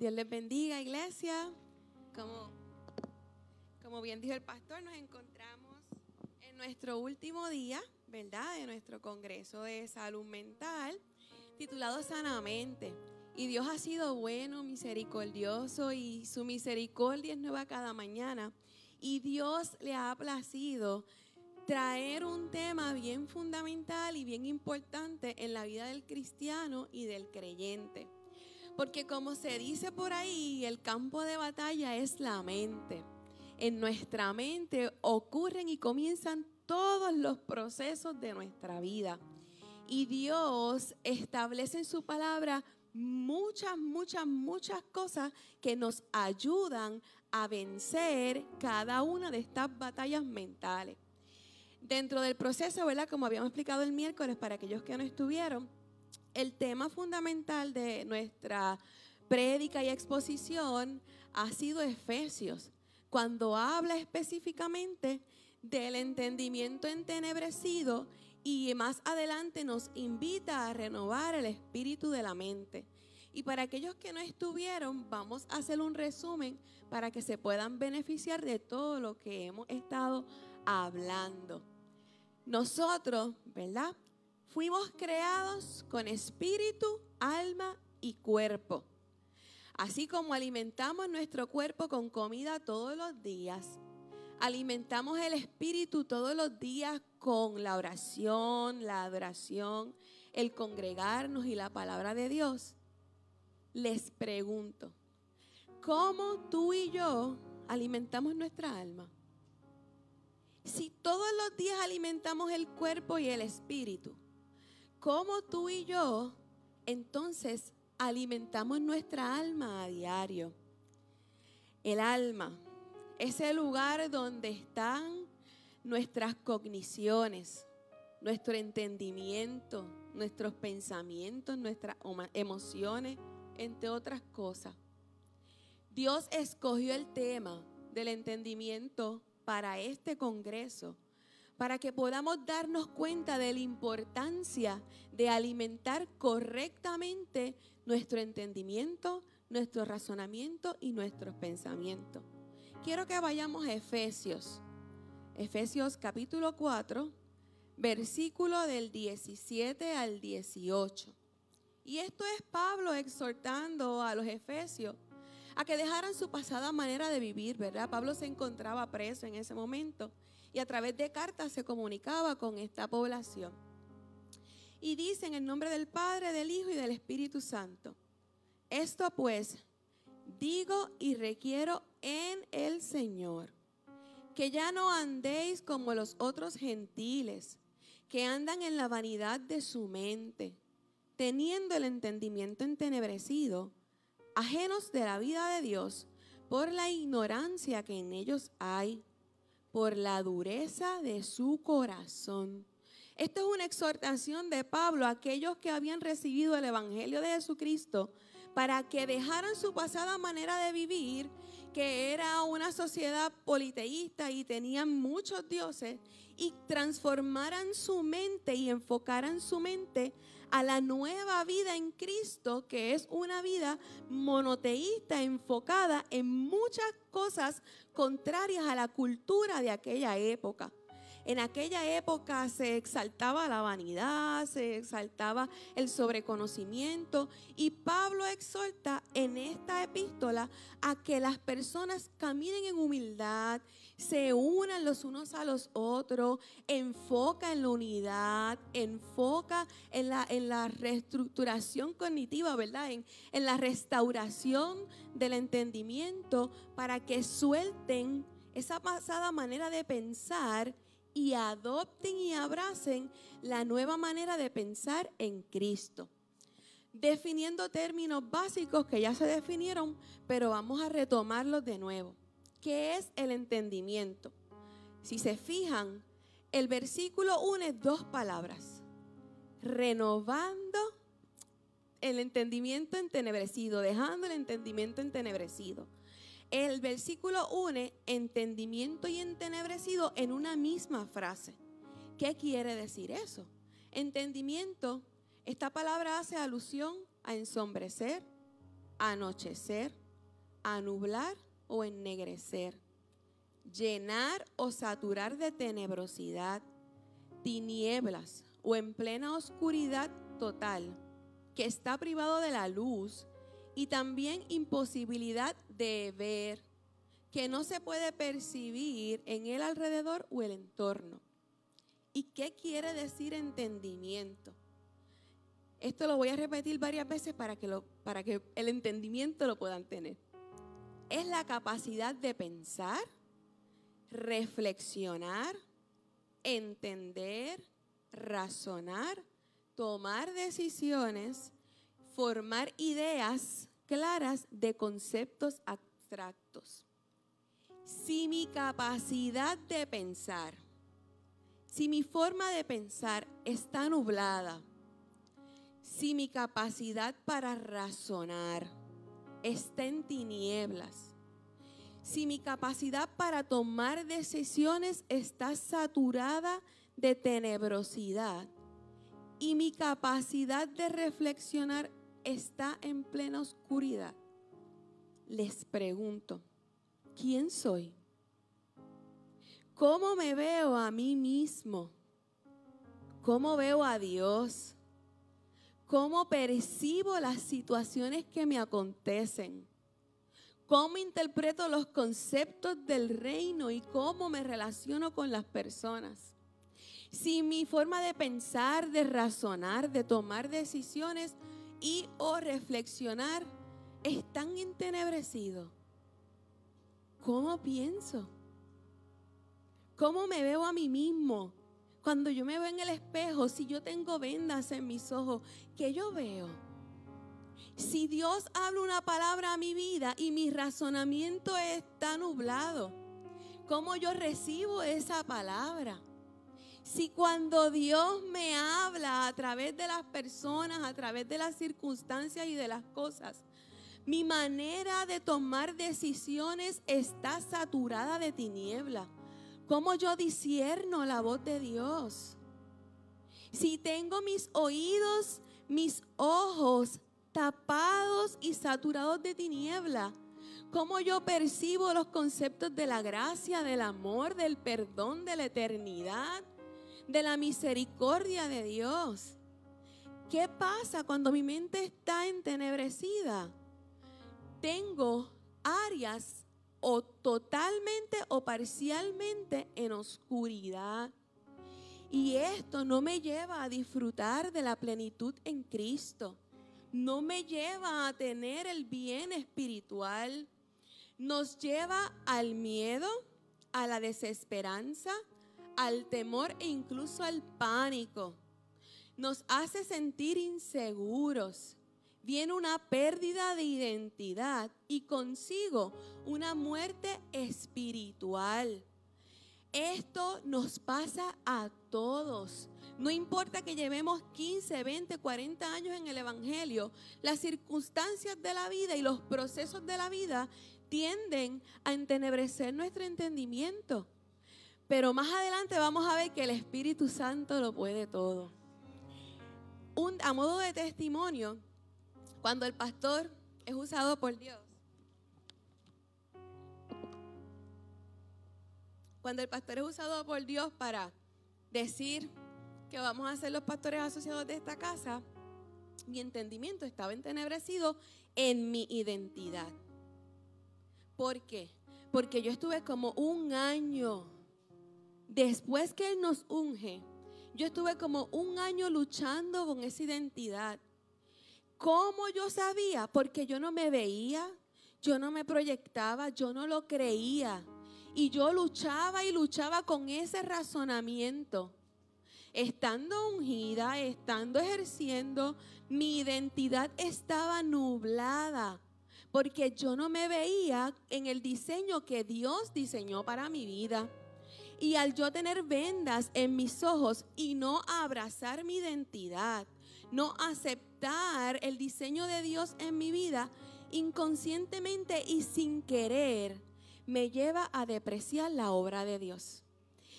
Dios les bendiga, iglesia. Como, como bien dijo el pastor, nos encontramos en nuestro último día, ¿verdad? De nuestro Congreso de Salud Mental, titulado Sanamente. Y Dios ha sido bueno, misericordioso y su misericordia es nueva cada mañana. Y Dios le ha placido traer un tema bien fundamental y bien importante en la vida del cristiano y del creyente. Porque como se dice por ahí, el campo de batalla es la mente. En nuestra mente ocurren y comienzan todos los procesos de nuestra vida. Y Dios establece en su palabra muchas, muchas, muchas cosas que nos ayudan a vencer cada una de estas batallas mentales. Dentro del proceso, ¿verdad? Como habíamos explicado el miércoles para aquellos que no estuvieron, el tema fundamental de nuestra prédica y exposición ha sido Efesios, cuando habla específicamente del entendimiento entenebrecido y más adelante nos invita a renovar el espíritu de la mente. Y para aquellos que no estuvieron, vamos a hacer un resumen para que se puedan beneficiar de todo lo que hemos estado hablando. Nosotros, ¿verdad? Fuimos creados con espíritu, alma y cuerpo. Así como alimentamos nuestro cuerpo con comida todos los días, alimentamos el espíritu todos los días con la oración, la adoración, el congregarnos y la palabra de Dios. Les pregunto, ¿cómo tú y yo alimentamos nuestra alma? Si todos los días alimentamos el cuerpo y el espíritu, ¿cómo tú y yo entonces alimentamos nuestra alma a diario? El alma es el lugar donde están nuestras cogniciones, nuestro entendimiento, nuestros pensamientos, nuestras emociones, entre otras cosas. Dios escogió el tema del entendimiento para este Congreso, para que podamos darnos cuenta de la importancia de alimentar correctamente nuestro entendimiento, nuestro razonamiento y nuestros pensamientos. Quiero que vayamos a Efesios, Efesios capítulo 4, versículo del 17 al 18. Y esto es Pablo exhortando a los efesios a que dejaran su pasada manera de vivir, ¿verdad? Pablo se encontraba preso en ese momento y a través de cartas se comunicaba con esta población. Y dice en el nombre del Padre, del Hijo y del Espíritu Santo, esto pues digo y requiero en el Señor, que ya no andéis como los otros gentiles, que andan en la vanidad de su mente, teniendo el entendimiento entenebrecido ajenos de la vida de Dios por la ignorancia que en ellos hay, por la dureza de su corazón. Esta es una exhortación de Pablo a aquellos que habían recibido el Evangelio de Jesucristo para que dejaran su pasada manera de vivir, que era una sociedad politeísta y tenían muchos dioses, y transformaran su mente y enfocaran su mente a la nueva vida en Cristo, que es una vida monoteísta enfocada en muchas cosas contrarias a la cultura de aquella época. En aquella época se exaltaba la vanidad, se exaltaba el sobreconocimiento y Pablo exhorta en esta epístola a que las personas caminen en humildad, se unan los unos a los otros, enfoca en la unidad, enfoca en la, en la reestructuración cognitiva, ¿verdad? En, en la restauración del entendimiento para que suelten esa pasada manera de pensar y adopten y abracen la nueva manera de pensar en Cristo. Definiendo términos básicos que ya se definieron, pero vamos a retomarlos de nuevo. ¿Qué es el entendimiento? Si se fijan, el versículo une dos palabras. Renovando el entendimiento entenebrecido, dejando el entendimiento entenebrecido. El versículo une entendimiento y entenebrecido en una misma frase. ¿Qué quiere decir eso? Entendimiento, esta palabra hace alusión a ensombrecer, anochecer, anublar o ennegrecer, llenar o saturar de tenebrosidad, tinieblas o en plena oscuridad total, que está privado de la luz y también imposibilidad de ver, que no se puede percibir en el alrededor o el entorno. ¿Y qué quiere decir entendimiento? Esto lo voy a repetir varias veces para que, lo, para que el entendimiento lo puedan tener. Es la capacidad de pensar, reflexionar, entender, razonar, tomar decisiones, formar ideas claras de conceptos abstractos. Si mi capacidad de pensar, si mi forma de pensar está nublada, si mi capacidad para razonar está en tinieblas, si mi capacidad para tomar decisiones está saturada de tenebrosidad y mi capacidad de reflexionar está en plena oscuridad, les pregunto, ¿quién soy? ¿Cómo me veo a mí mismo? ¿Cómo veo a Dios? ¿Cómo percibo las situaciones que me acontecen? ¿Cómo interpreto los conceptos del reino y cómo me relaciono con las personas? Si mi forma de pensar, de razonar, de tomar decisiones y o reflexionar están entenebrecidos, ¿cómo pienso? ¿Cómo me veo a mí mismo? Cuando yo me veo en el espejo, si yo tengo vendas en mis ojos, ¿qué yo veo? Si Dios habla una palabra a mi vida y mi razonamiento está nublado, ¿cómo yo recibo esa palabra? Si cuando Dios me habla a través de las personas, a través de las circunstancias y de las cosas, mi manera de tomar decisiones está saturada de tiniebla ¿Cómo yo disierno la voz de Dios? Si tengo mis oídos, mis ojos tapados y saturados de tiniebla, ¿cómo yo percibo los conceptos de la gracia, del amor, del perdón, de la eternidad, de la misericordia de Dios? ¿Qué pasa cuando mi mente está entenebrecida? Tengo áreas o totalmente o parcialmente en oscuridad. Y esto no me lleva a disfrutar de la plenitud en Cristo. No me lleva a tener el bien espiritual. Nos lleva al miedo, a la desesperanza, al temor e incluso al pánico. Nos hace sentir inseguros, viene una pérdida de identidad y consigo una muerte espiritual. Esto nos pasa a todos. No importa que llevemos 15, 20, 40 años en el Evangelio, las circunstancias de la vida y los procesos de la vida tienden a entenebrecer nuestro entendimiento. Pero más adelante vamos a ver que el Espíritu Santo lo puede todo. A modo de testimonio, cuando el pastor es usado por Dios, cuando el pastor es usado por Dios para decir que vamos a ser los pastores asociados de esta casa, mi entendimiento estaba entenebrecido en mi identidad. ¿Por qué? Porque yo estuve como un año después que Él nos unge. Yo estuve como un año luchando con esa identidad. ¿Cómo yo sabía? Porque yo no me veía, yo no me proyectaba, yo no lo creía. Y yo luchaba y luchaba con ese razonamiento. Estando ungida, estando ejerciendo, mi identidad estaba nublada. Porque yo no me veía en el diseño que Dios diseñó para mi vida. Y al yo tener vendas en mis ojos y no abrazar mi identidad, no aceptar el diseño de Dios en mi vida, inconscientemente y sin querer, me lleva a depreciar la obra de Dios.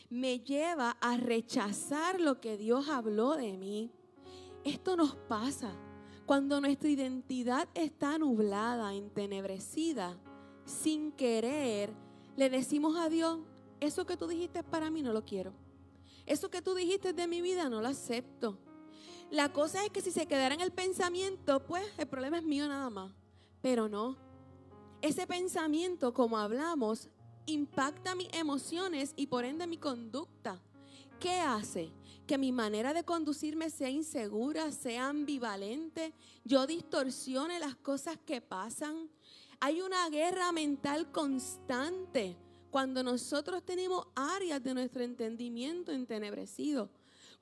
Me lleva a rechazar lo que Dios habló de mí. Esto nos pasa Cuando nuestra identidad está nublada, entenebrecida, sin querer, le decimos a Dios, eso que tú dijiste para mí no lo quiero. Eso que tú dijiste de mi vida no lo acepto. La cosa es que si se quedara en el pensamiento, pues el problema es mío nada más. Pero no. Ese pensamiento, como hablamos, impacta mis emociones y por ende mi conducta. ¿Qué hace? Que mi manera de conducirme sea insegura, sea ambivalente, yo distorsione las cosas que pasan. Hay una guerra mental constante cuando nosotros tenemos áreas de nuestro entendimiento entenebrecido.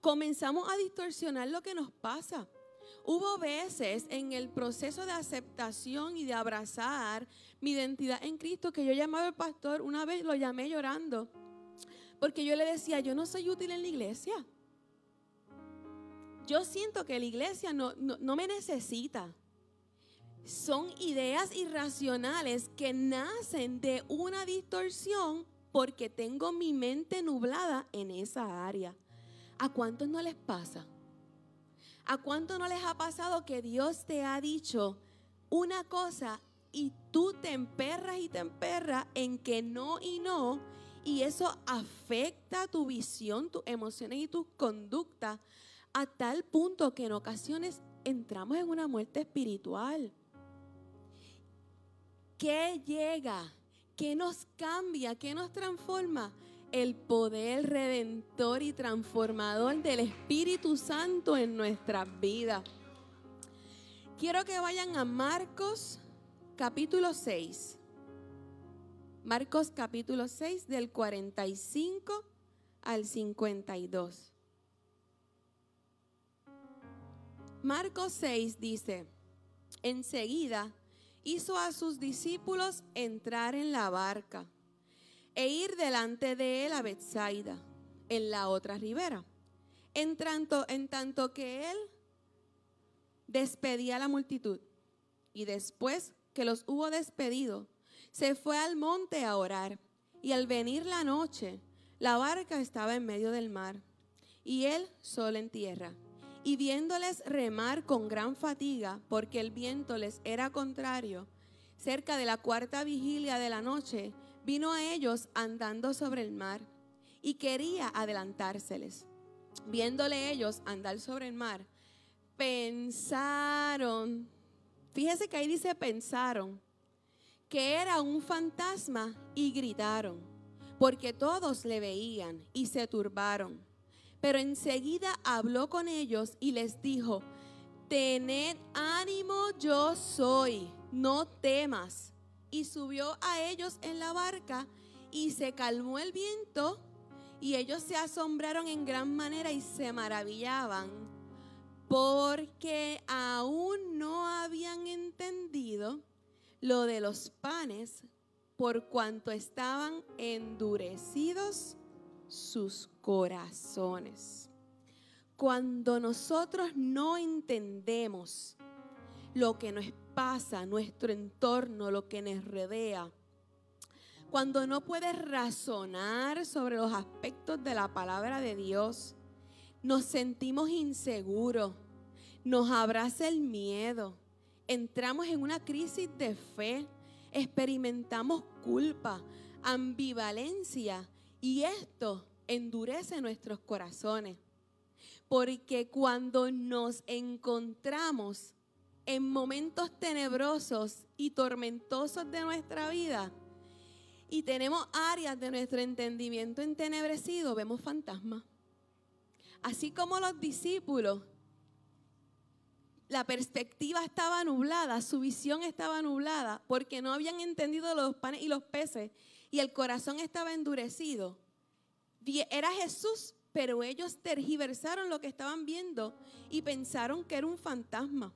Comenzamos a distorsionar lo que nos pasa. Hubo veces en el proceso de aceptación y de abrazar mi identidad en Cristo que yo llamaba al pastor, una vez lo llamé llorando, porque yo le decía, yo no soy útil en la iglesia. Yo siento que la iglesia no, no me necesita son ideas irracionales que nacen de una distorsión porque tengo mi mente nublada en esa área. ¿A cuántos no les pasa? ¿A cuántos no les ha pasado que Dios te ha dicho una cosa y tú te emperras y te emperras en que no y no? Y eso afecta tu visión, tus emociones y tus conductas a tal punto que en ocasiones entramos en una muerte espiritual. ¿Qué llega? ¿Qué nos cambia? ¿Qué nos transforma? El poder redentor y transformador del Espíritu Santo en nuestras vidas. Quiero que vayan a Marcos capítulo 6. Marcos capítulo 6 del 45 al 52. Marcos 6 dice, enseguida hizo a sus discípulos entrar en la barca e ir delante de él a Bethsaida, en la otra ribera. En tanto, en tanto que él despedía a la multitud y después que los hubo despedido, se fue al monte a orar y al venir la noche, la barca estaba en medio del mar y él solo en tierra. Y viéndoles remar con gran fatiga, porque el viento les era contrario, cerca de la cuarta vigilia de la noche, vino a ellos andando sobre el mar y quería adelantárseles. Viéndole ellos andar sobre el mar, pensaron, fíjese que ahí dice pensaron, que era un fantasma y gritaron, porque todos le veían y se turbaron. Pero enseguida habló con ellos y les dijo, tened ánimo, yo soy, no temas. Y subió a ellos en la barca y se calmó el viento y ellos se asombraron en gran manera y se maravillaban porque aún no habían entendido lo de los panes por cuanto estaban endurecidos sus corazones. Cuando nosotros no entendemos lo que nos pasa, nuestro entorno, lo que nos rodea, cuando no puedes razonar sobre los aspectos de la palabra de Dios, nos sentimos inseguros, nos abraza el miedo, entramos en una crisis de fe, experimentamos culpa, ambivalencia y esto endurece nuestros corazones. Porque cuando nos encontramos en momentos tenebrosos y tormentosos de nuestra vida y tenemos áreas de nuestro entendimiento entenebrecido, vemos fantasmas. Así como los discípulos, la perspectiva estaba nublada, su visión estaba nublada, porque no habían entendido los panes y los peces y el corazón estaba endurecido. Era Jesús, pero ellos tergiversaron lo que estaban viendo y pensaron que era un fantasma.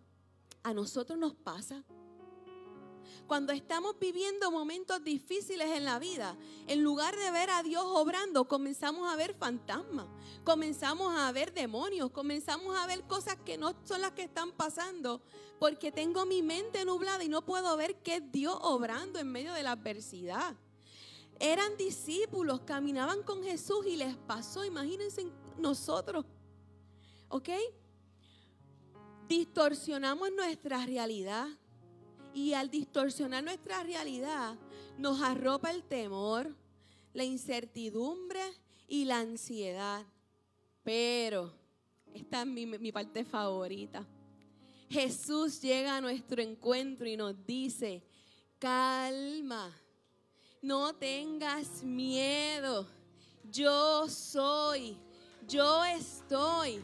A nosotros nos pasa. Cuando estamos viviendo momentos difíciles en la vida, en lugar de ver a Dios obrando, comenzamos a ver fantasmas, comenzamos a ver demonios, comenzamos a ver cosas que no son las que están pasando, porque tengo mi mente nublada y no puedo ver qué es Dios obrando en medio de la adversidad eran discípulos, caminaban con Jesús y les pasó, imagínense nosotros, ¿ok? distorsionamos nuestra realidad. Y al distorsionar nuestra realidad, nos arropa el temor, la incertidumbre y la ansiedad. Pero, esta es mi, mi parte favorita. Jesús llega a nuestro encuentro y nos dice, calma, no tengas miedo, yo soy, yo estoy.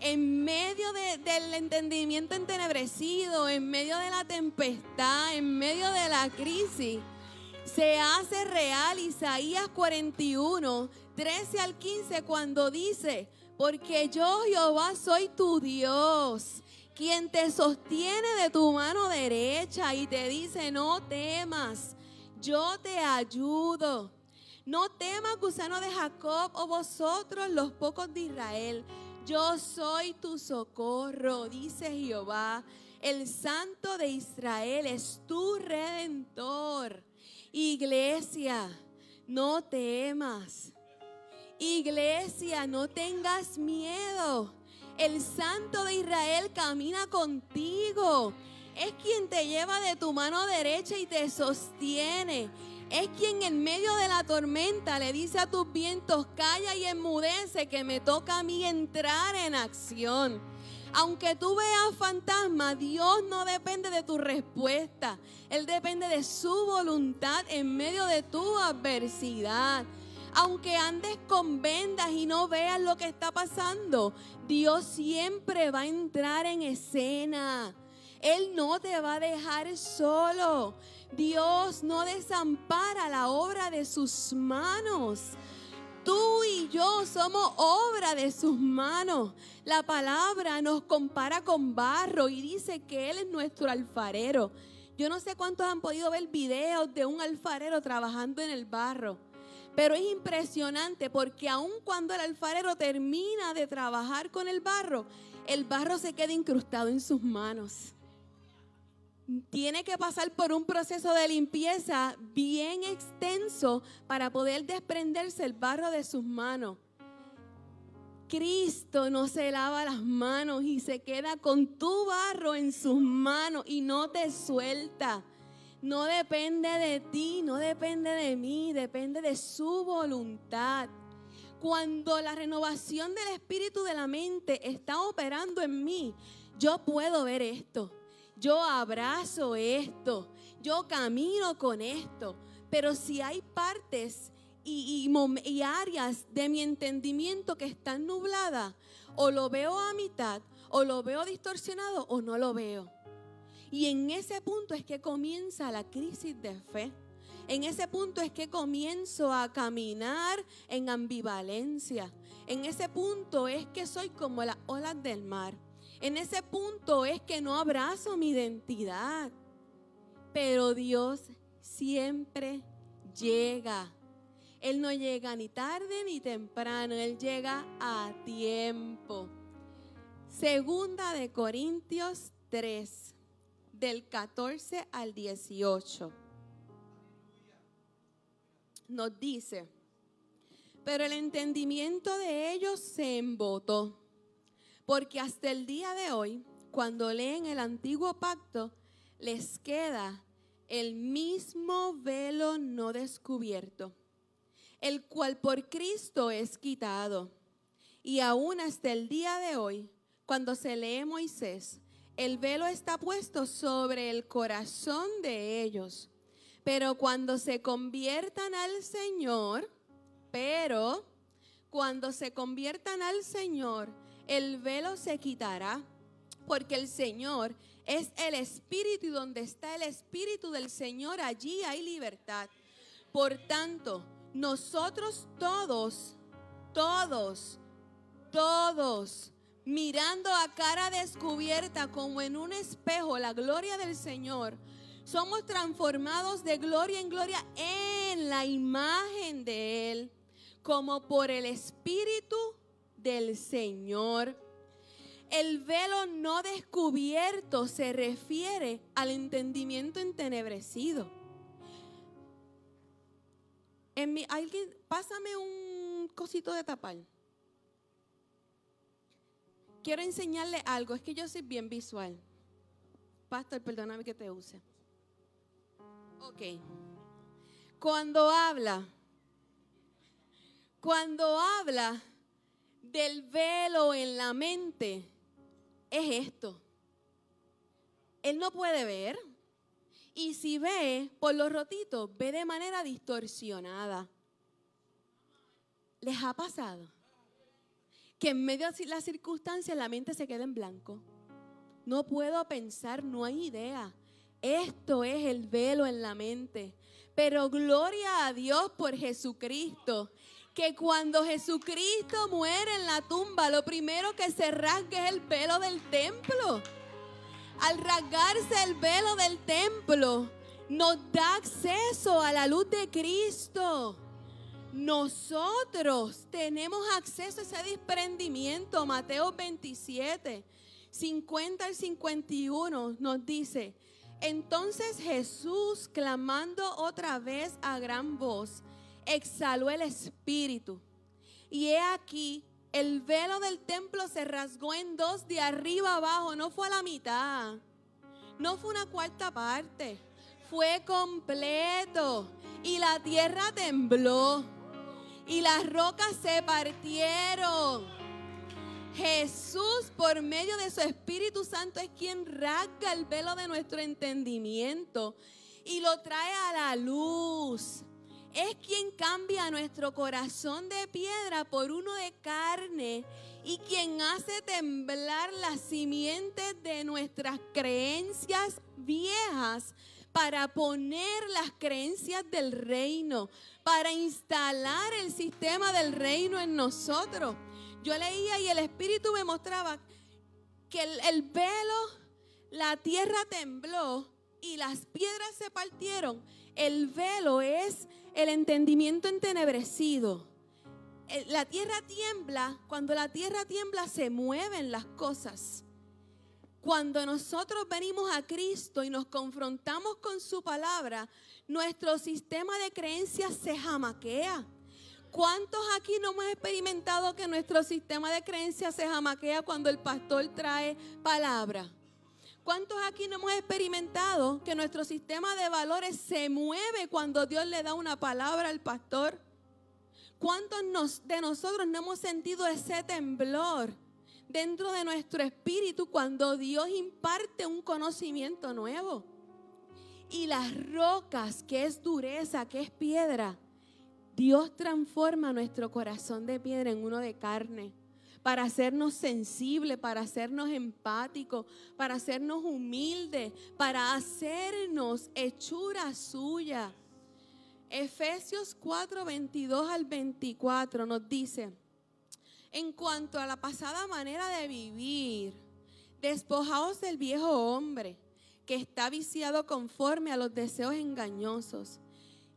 En medio del entendimiento entenebrecido, en medio de la tempestad, en medio de la crisis, se hace real Isaías 41, 13 al 15, cuando dice, porque yo Jehová soy tu Dios, quien te sostiene de tu mano derecha y te dice, no temas, yo te ayudo. No temas, gusano de Jacob, o vosotros los pocos de Israel. Yo soy tu socorro, dice Jehová. El santo de Israel es tu redentor. Iglesia, no temas. Iglesia, no tengas miedo. El santo de Israel camina contigo. Es quien te lleva de tu mano derecha y te sostiene. Es quien en medio de la tormenta le dice a tus vientos, calla y enmudece, que me toca a mí entrar en acción. Aunque tú veas fantasmas, Dios no depende de tu respuesta. Él depende de su voluntad en medio de tu adversidad. Aunque andes con vendas y no veas lo que está pasando, Dios siempre va a entrar en escena. Él no te va a dejar solo. Dios no desampara la obra de sus manos. Tú y yo somos obra de sus manos. La palabra nos compara con barro y dice que Él es nuestro alfarero. Yo no sé cuántos han podido ver videos de un alfarero trabajando en el barro. Pero es impresionante porque aun cuando el alfarero termina de trabajar con el barro, el barro se queda incrustado en sus manos tiene que pasar por un proceso de limpieza bien extenso para poder desprenderse el barro de sus manos. Cristo no se lava las manos y se queda con tu barro en sus manos y no te suelta. No depende de ti, no depende de mí, depende de su voluntad. Cuando la renovación del espíritu de la mente está operando en mí, yo puedo ver esto yo abrazo esto, yo camino con esto, pero si hay partes y, áreas de mi entendimiento que están nubladas, o lo veo a mitad, o lo veo distorsionado, o no lo veo. Y en ese punto es que comienza la crisis de fe. En ese punto es que comienzo a caminar en ambivalencia. En ese punto es que soy como las olas del mar. En ese punto es que no abrazo mi identidad. Pero Dios siempre llega. Él no llega ni tarde ni temprano, Él llega a tiempo. Segunda de Corintios 3, del 14 al 18. Nos dice, pero el entendimiento de ellos se embotó porque hasta el día de hoy, cuando leen el antiguo pacto, les queda el mismo velo no descubierto, el cual por Cristo es quitado. Y aún hasta el día de hoy, cuando se lee Moisés, el velo está puesto sobre el corazón de ellos. Pero cuando se conviertan al Señor, pero cuando se conviertan al Señor, el velo se quitará, porque el Señor es el Espíritu y donde está el Espíritu del Señor, allí hay libertad. Por tanto, nosotros todos, todos, todos, mirando a cara descubierta como en un espejo la gloria del Señor, somos transformados de gloria en gloria en la imagen de Él, como por el Espíritu del Señor. El velo no descubierto se refiere al entendimiento entenebrecido. En mi, alguien, pásame un cosito de tapar. quiero enseñarle algo. Es que yo soy bien visual. Pastor, perdóname que te use. Ok. Cuando habla, cuando habla del velo en la mente, es esto. Él no puede ver. Y si ve por los rotitos, ve de manera distorsionada. ¿Les ha pasado? Que en medio de las circunstancias la mente se queda en blanco. No puedo pensar, no hay idea. Esto es el velo en la mente. Pero gloria a Dios por Jesucristo. Que cuando Jesucristo muere en la tumba, lo primero que se rasga es el velo del templo. Al rasgarse el velo del templo, nos da acceso a la luz de Cristo. Nosotros tenemos acceso a ese desprendimiento. Mateo 27, 50 al 51 nos dice, entonces Jesús, clamando otra vez a gran voz, exhaló el espíritu. Y he aquí, el velo del templo se rasgó en dos de arriba abajo, no fue a la mitad, no fue una cuarta parte, fue completo. Y la tierra tembló y las rocas se partieron Jesús, por medio de su Espíritu Santo, es quien rasga el velo de nuestro entendimiento y lo trae a la luz. Es quien cambia nuestro corazón de piedra por uno de carne y quien hace temblar las simientes de nuestras creencias viejas para poner las creencias del reino, para instalar el sistema del reino en nosotros. Yo leía y el Espíritu me mostraba que el, velo, la tierra tembló y las piedras se partieron. El velo es el entendimiento entenebrecido. La tierra tiembla, cuando la tierra tiembla se mueven las cosas. Cuando nosotros venimos a Cristo y nos confrontamos con su palabra, nuestro sistema de creencias se jamaquea. ¿Cuántos aquí no hemos experimentado que nuestro sistema de creencias se jamaquea cuando el pastor trae palabra? ¿Cuántos aquí no hemos experimentado que nuestro sistema de valores se mueve cuando Dios le da una palabra al pastor? ¿Cuántos de nosotros no hemos sentido ese temblor dentro de nuestro espíritu cuando Dios imparte un conocimiento nuevo? Y las rocas, que es dureza, que es piedra, Dios transforma nuestro corazón de piedra en uno de carne para hacernos sensibles, para hacernos empáticos, para hacernos humildes, para hacernos hechura suya. Efesios 4, 22 al 24 nos dice, en cuanto a la pasada manera de vivir, despojaos del viejo hombre que está viciado conforme a los deseos engañosos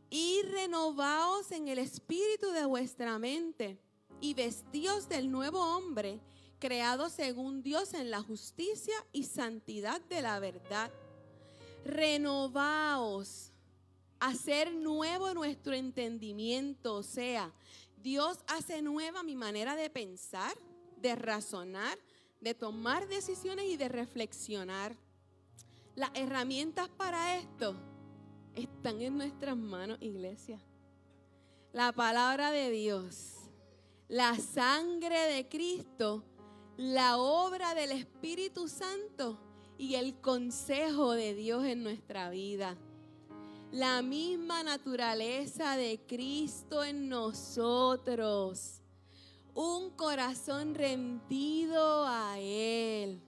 y renovaos en el espíritu de vuestra mente y vestíos del nuevo hombre, creado según Dios en la justicia y santidad de la verdad. Renovaos, hacer nuevo nuestro entendimiento, o sea, Dios hace nueva mi manera de pensar, de razonar, de tomar decisiones y de reflexionar. Las herramientas para esto están en nuestras manos, iglesia. La palabra de Dios, la sangre de Cristo, la obra del Espíritu Santo y el consejo de Dios en nuestra vida. La misma naturaleza de Cristo en nosotros. Un corazón rendido a Él.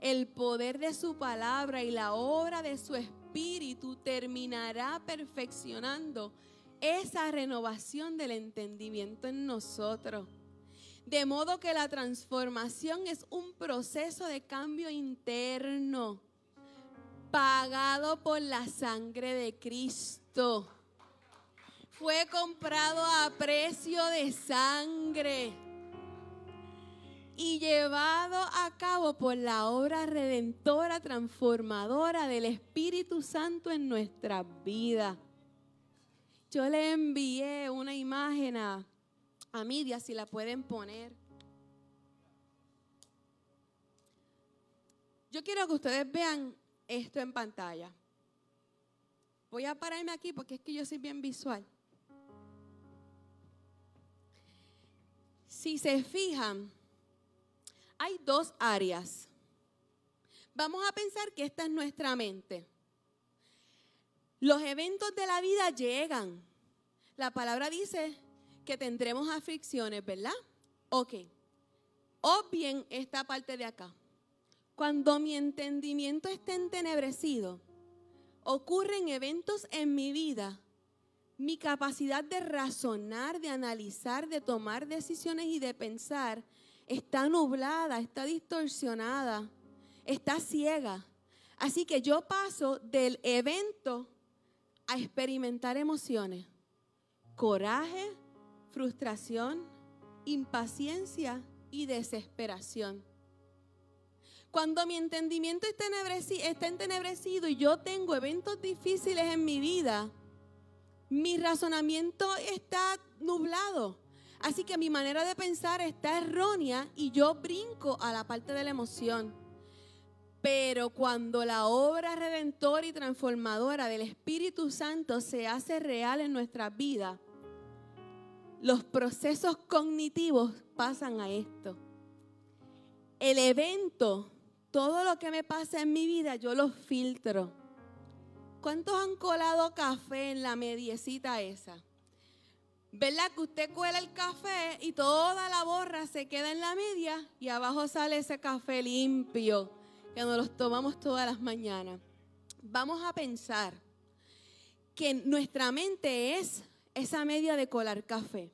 El poder de su palabra y la obra de su Espíritu terminará perfeccionando esa renovación del entendimiento en nosotros. De modo que la transformación es un proceso de cambio interno, pagado por la sangre de Cristo. Fue comprado a precio de sangre y llevado a cabo por la obra redentora, transformadora del Espíritu Santo en nuestra vida. Yo le envié una imagen a, a si la pueden poner. Yo quiero que ustedes vean esto en pantalla. Voy a pararme aquí porque es que yo soy bien visual. Si se fijan, hay dos áreas. Vamos a pensar que esta es nuestra mente. Los eventos de la vida llegan. La palabra dice que tendremos aflicciones, ¿verdad? Ok. O bien esta parte de acá. Cuando mi entendimiento está entenebrecido, ocurren eventos en mi vida, mi capacidad de razonar, de analizar, de tomar decisiones y de pensar está nublada, está distorsionada, está ciega. Así que yo paso del evento a experimentar emociones, coraje, frustración, impaciencia y desesperación. Cuando mi entendimiento está entenebrecido y yo tengo eventos difíciles en mi vida, mi razonamiento está nublado. Así que mi manera de pensar está errónea y yo brinco a la parte de la emoción. Pero cuando la obra redentora y transformadora del Espíritu Santo se hace real en nuestra vida, los procesos cognitivos pasan a esto. El evento, todo lo que me pasa en mi vida, yo lo filtro. ¿Cuántos han colado café en la mediecita esa? ¿Verdad que usted cuela el café y toda la borra se queda en la media y abajo sale ese café limpio? Que nos los tomamos todas las mañanas, vamos a pensar que nuestra mente es esa media de colar café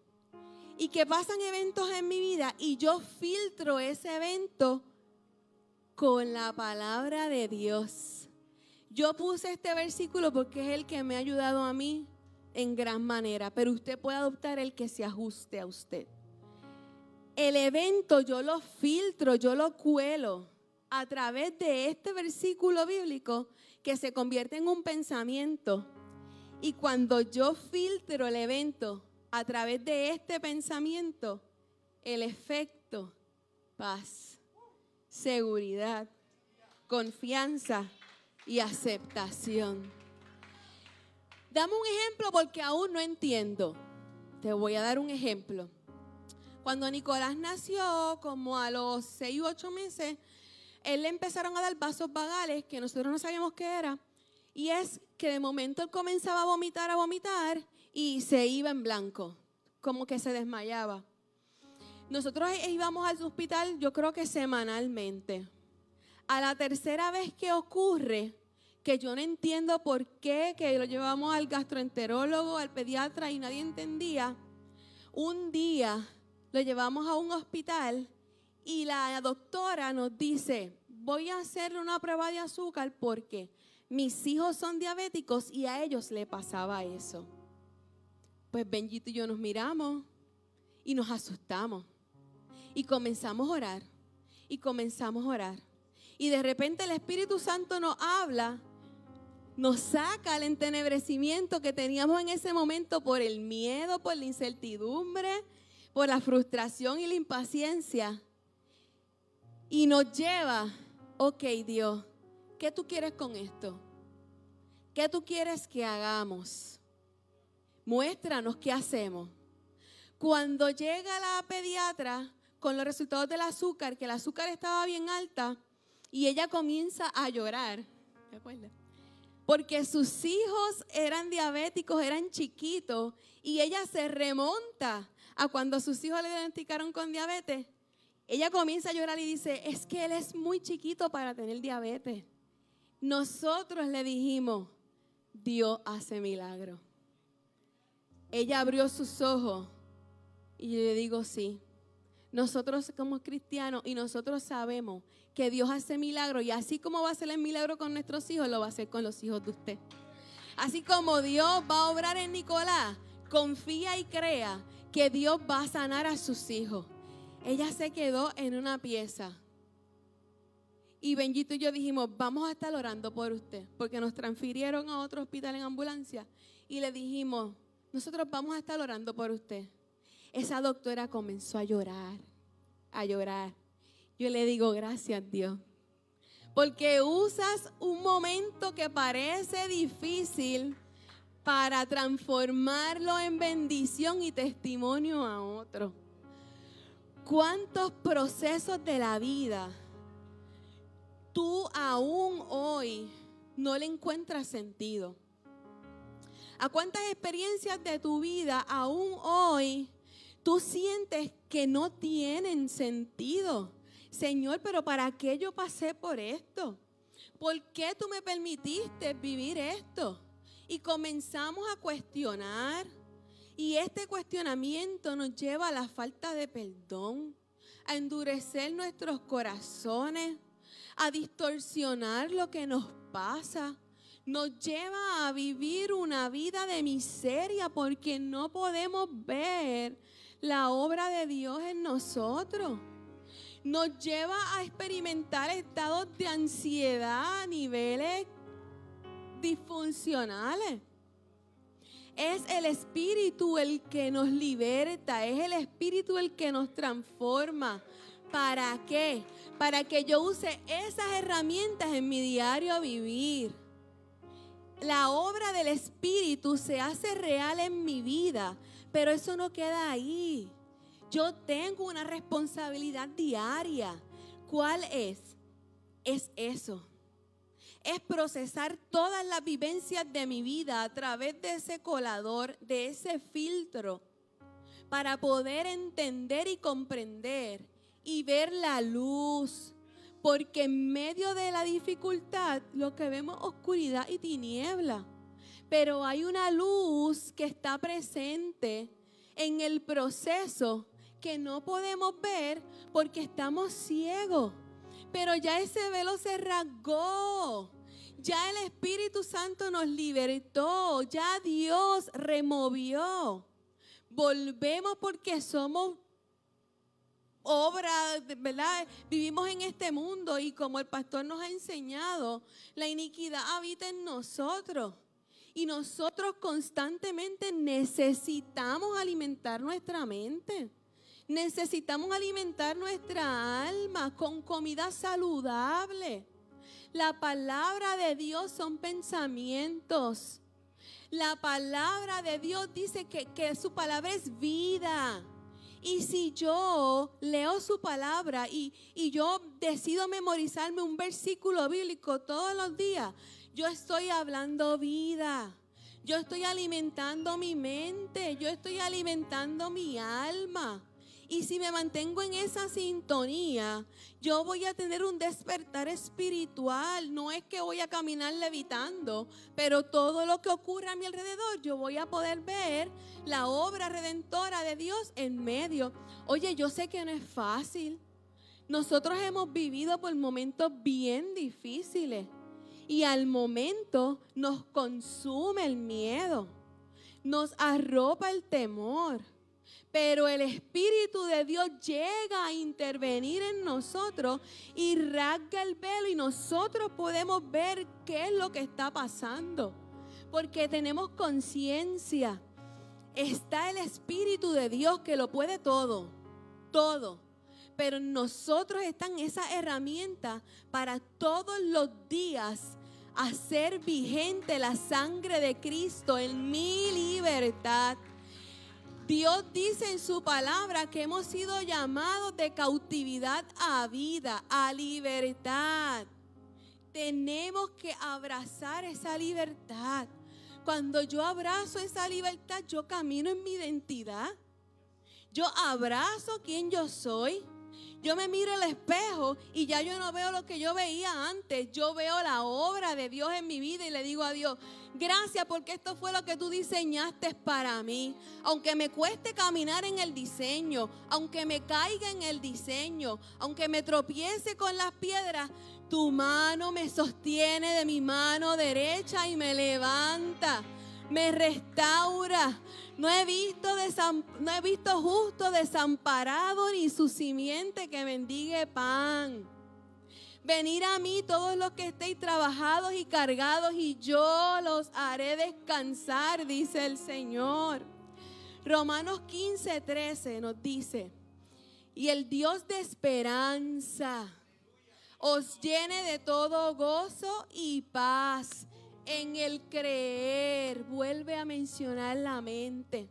y que pasan eventos en mi vida y yo filtro ese evento con la palabra de Dios. Yo puse este versículo porque es el que me ha ayudado a mí en gran manera, pero usted puede adoptar el que se ajuste a usted. El evento yo lo filtro, yo lo cuelo a través de este versículo bíblico que se convierte en un pensamiento. Y cuando yo filtro el evento a través de este pensamiento, el efecto, paz, seguridad, confianza y aceptación. Dame un ejemplo porque aún no entiendo. Te voy a dar un ejemplo. Cuando Nicolás nació, como a los 6 u 8 meses, él le empezaron a dar vasos vagales que nosotros no sabíamos qué era. Y es que de momento él comenzaba a vomitar, a vomitar y se iba en blanco, como que se desmayaba. Nosotros íbamos al hospital, yo creo que semanalmente. A la tercera vez que ocurre, que yo no entiendo por qué, que lo llevamos al gastroenterólogo, al pediatra y nadie entendía, un día lo llevamos a un hospital y la doctora nos dice, voy a hacerle una prueba de azúcar porque mis hijos son diabéticos y a ellos le pasaba eso. Pues Benjito y yo nos miramos y nos asustamos. Y comenzamos a orar. Y comenzamos a orar. Y de repente el Espíritu Santo nos habla, nos saca el entenebrecimiento que teníamos en ese momento por el miedo, por la incertidumbre, por la frustración y la impaciencia y nos lleva, ok Dios, ¿qué tú quieres con esto? ¿Qué tú quieres que hagamos? Muéstranos qué hacemos. Cuando llega la pediatra con los resultados del azúcar, que el azúcar estaba bien alta, y ella comienza a llorar, ¿te Porque sus hijos eran diabéticos, eran chiquitos, y ella se remonta a cuando sus hijos le diagnosticaron con diabetes ella comienza a llorar y dice, es que él es muy chiquito para tener diabetes. Nosotros le dijimos, Dios hace milagro. Ella abrió sus ojos y yo le digo, sí. Nosotros somos cristianos y nosotros sabemos que Dios hace milagro y así como va a hacer el milagro con nuestros hijos, lo va a hacer con los hijos de usted. Así como Dios va a obrar en Nicolás, confía y crea que Dios va a sanar a sus hijos ella se quedó en una pieza. Y Benjito y yo dijimos, vamos a estar orando por usted, porque nos transfirieron a otro hospital en ambulancia. Y le dijimos, nosotros vamos a estar orando por usted. Esa doctora comenzó a llorar, a llorar. Yo le digo, gracias Dios, Porque usas un momento que parece difícil para transformarlo en bendición y testimonio a otro. ¿Cuántos procesos de la vida tú aún hoy no le encuentras sentido? ¿A cuántas experiencias de tu vida aún hoy tú sientes que no tienen sentido? Señor, pero ¿para qué yo pasé por esto? ¿Por qué tú me permitiste vivir esto? Y comenzamos a cuestionar. Y este cuestionamiento nos lleva a la falta de perdón, a endurecer nuestros corazones, a distorsionar lo que nos pasa. Nos lleva a vivir una vida de miseria porque no podemos ver la obra de Dios en nosotros nos lleva a experimentar estados de ansiedad a niveles disfuncionales. Es el Espíritu el que nos liberta, es el Espíritu el que nos transforma. ¿Para qué? Para que yo use esas herramientas en mi diario vivir. La obra del Espíritu se hace real en mi vida, pero eso no queda ahí. Yo tengo una responsabilidad diaria. ¿Cuál es? Es eso. Es procesar todas las vivencias de mi vida a través de ese colador, de ese filtro, para poder entender y comprender y ver la luz. Porque en medio de la dificultad lo que vemos es oscuridad y tiniebla. Pero hay una luz que está presente en el proceso que no podemos ver porque estamos ciegos. Pero ya ese velo se rasgó. Ya el Espíritu Santo nos libertó. Ya Dios removió. Volvemos porque somos obra, ¿verdad? Vivimos en este mundo y como el pastor nos ha enseñado, la iniquidad habita en nosotros. Y nosotros constantemente necesitamos alimentar nuestra mente. Necesitamos alimentar nuestra alma con comida saludable. La palabra de Dios son pensamientos. La palabra de Dios dice que, que, su palabra es vida. Y si yo leo su palabra y, y yo decido memorizarme un versículo bíblico todos los días, yo estoy hablando vida. Yo estoy alimentando mi mente. Yo estoy alimentando mi alma. Y si me mantengo en esa sintonía, yo voy a tener un despertar espiritual. No es que voy a caminar levitando, pero todo lo que ocurre a mi alrededor, yo voy a poder ver la obra redentora de Dios en medio. Oye, yo sé que no es fácil. Nosotros hemos vivido por momentos bien difíciles y al momento nos consume el miedo, nos arropa el temor. Pero el Espíritu de Dios llega a intervenir en nosotros y rasga el velo y nosotros podemos ver qué es lo que está pasando. Porque tenemos conciencia. Está el Espíritu de Dios que lo puede todo, todo. Pero nosotros están esas herramientas para todos los días hacer vigente la sangre de Cristo en mi libertad Dios dice en su palabra que hemos sido llamados de cautividad a vida, a libertad. Tenemos que abrazar esa libertad. Cuando yo abrazo esa libertad, yo camino en mi identidad. Yo abrazo quien yo soy. Yo me miro al espejo y ya yo no veo lo que yo veía antes. Yo veo la obra de Dios en mi vida y le digo a Dios, Gracias porque esto fue lo que tú diseñaste para mí. Aunque me cueste caminar en el diseño, aunque me caiga en el diseño, aunque me tropiece con las piedras, tu mano me sostiene de mi mano derecha y me levanta, me restaura. No he visto, no he visto justo desamparado ni su simiente que bendigue pan. Venir a mí todos los que estéis trabajados y cargados y yo los haré descansar, dice el Señor. Romanos 15, 13 nos dice, y el Dios de esperanza. os llene de todo gozo y paz en el creer. Vuelve a mencionar la mente.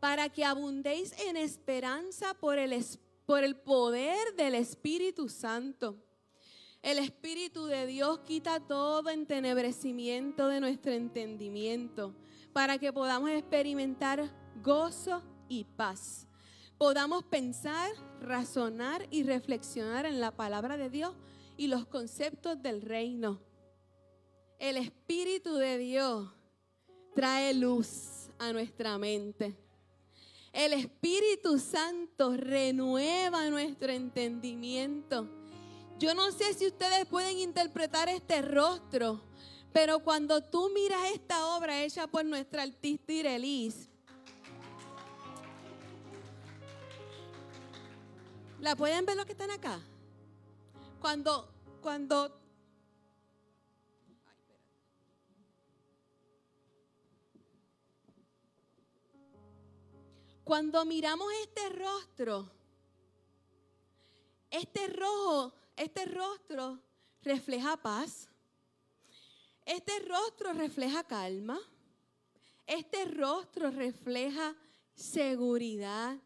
Para que abundéis en esperanza por el, por el poder del Espíritu Santo. El Espíritu de Dios quita todo entenebrecimiento de nuestro entendimiento para que podamos experimentar gozo y paz. Podamos pensar, razonar y reflexionar en la palabra de Dios y los conceptos del reino. El Espíritu de Dios trae luz a nuestra mente. El Espíritu Santo renueva nuestro entendimiento. Yo no sé si ustedes pueden interpretar este rostro, pero cuando tú miras esta obra hecha por nuestra artista Irelis, ¿la pueden ver los que están acá? Cuando, cuando Cuando miramos este rostro, este rojo este rostro refleja paz. Este rostro refleja calma. Este rostro refleja seguridad.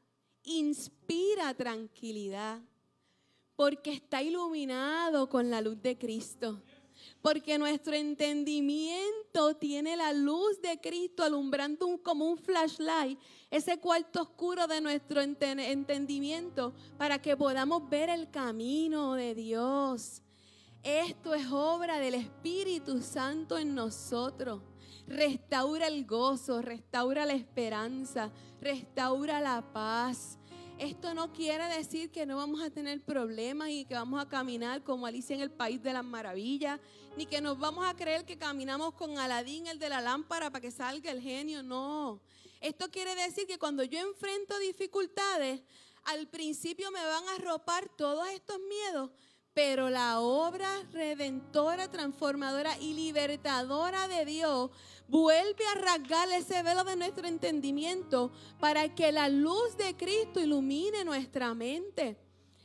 Inspira tranquilidad. Porque está iluminado con la luz de Cristo. Porque nuestro entendimiento tiene la luz de Cristo alumbrando como un flashlight ese cuarto oscuro de nuestro entendimiento para que podamos ver el camino de Dios. Esto es obra del Espíritu Santo en nosotros. Restaura el gozo, restaura la esperanza, restaura la paz. Esto no quiere decir que no vamos a tener problemas y que vamos a caminar como Alicia en el País de las Maravillas, ni que nos vamos a creer que caminamos con Aladín, el de la lámpara, para que salga el genio. No. Esto quiere decir que cuando yo enfrento dificultades, al principio me van a arropar todos estos miedos, pero la obra redentora, transformadora y libertadora de Dios vuelve a rasgar ese velo de nuestro entendimiento para que la luz de Cristo ilumine nuestra mente.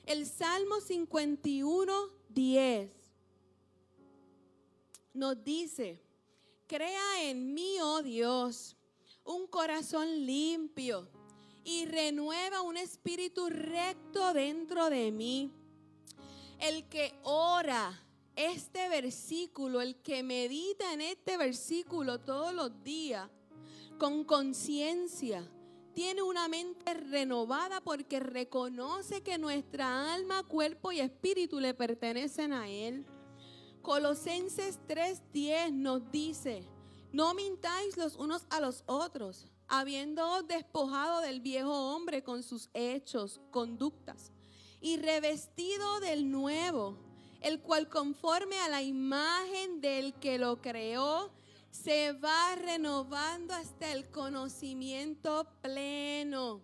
El Salmo 51, 10 nos dice, crea en mí, oh Dios, un corazón limpio y renueva un espíritu recto dentro de mí. El que ora este versículo, el que medita en este versículo todos los días con conciencia, tiene una mente renovada porque reconoce que nuestra alma, cuerpo y espíritu le pertenecen a Él. Colosenses 3:10 nos dice, no mintáis los unos a los otros, habiendo despojado del viejo hombre con sus hechos, conductas, y revestido del nuevo, el cual conforme a la imagen del que lo creó, se va renovando hasta el conocimiento pleno.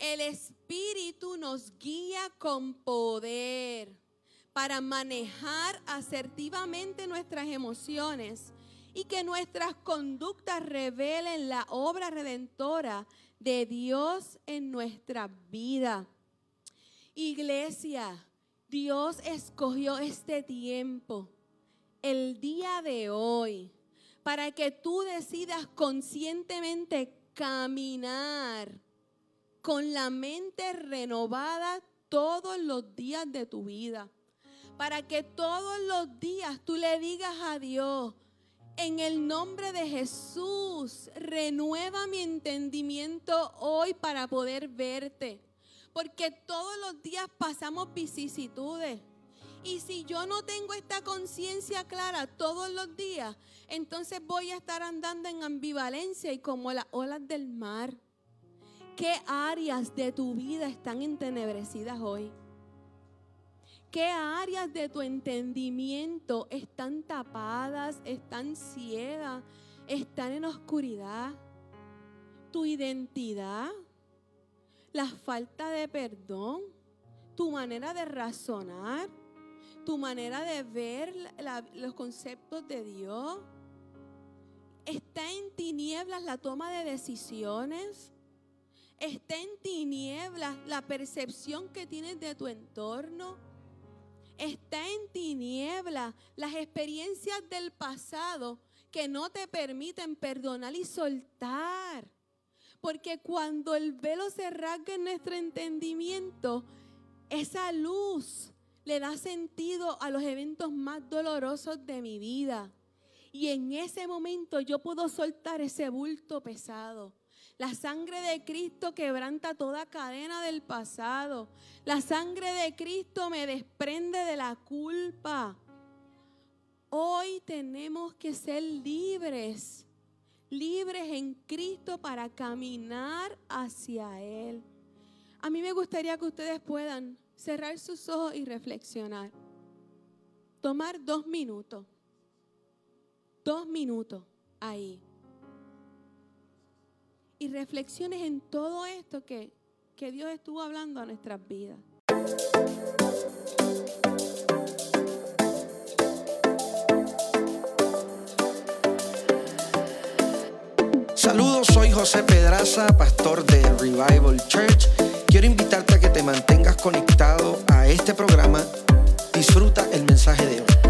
El Espíritu nos guía con poder para manejar asertivamente nuestras emociones y que nuestras conductas revelen la obra redentora de Dios en nuestra vida. Iglesia, Dios escogió este tiempo, el día de hoy, para que tú decidas conscientemente caminar con la mente renovada todos los días de tu vida. Para que todos los días tú le digas a Dios, en el nombre de Jesús, renueva mi entendimiento hoy para poder verte. Porque todos los días pasamos vicisitudes. Y si yo no tengo esta conciencia clara todos los días, entonces voy a estar andando en ambivalencia y como las olas del mar. ¿Qué áreas de tu vida están entenebrecidas hoy? ¿Qué áreas de tu entendimiento están tapadas, están ciegas, están en oscuridad? Tu identidad, la falta de perdón, tu manera de razonar, tu manera de ver los conceptos de Dios. ¿Está en tinieblas la toma de decisiones? ¿Está en tinieblas la percepción que tienes de tu entorno? está en tiniebla. Las experiencias del pasado que no te permiten perdonar y soltar. Porque cuando el velo se rasga en nuestro entendimiento, esa luz le da sentido a los eventos más dolorosos de mi vida. Y en ese momento yo puedo soltar ese bulto pesado. La sangre de Cristo quebranta toda cadena del pasado. La sangre de Cristo me desprende de la culpa. Hoy tenemos que ser libres, libres en Cristo para caminar hacia Él. A mí me gustaría que ustedes puedan cerrar sus ojos y reflexionar. Tomar dos minutos. Dos minutos ahí. Y reflexiones en todo esto que, que Dios estuvo hablando a nuestras vidas. Saludos, soy José Pedraza, pastor de Revival Church Quiero invitarte a que te mantengas conectado a este programa. Disfruta el mensaje de hoy.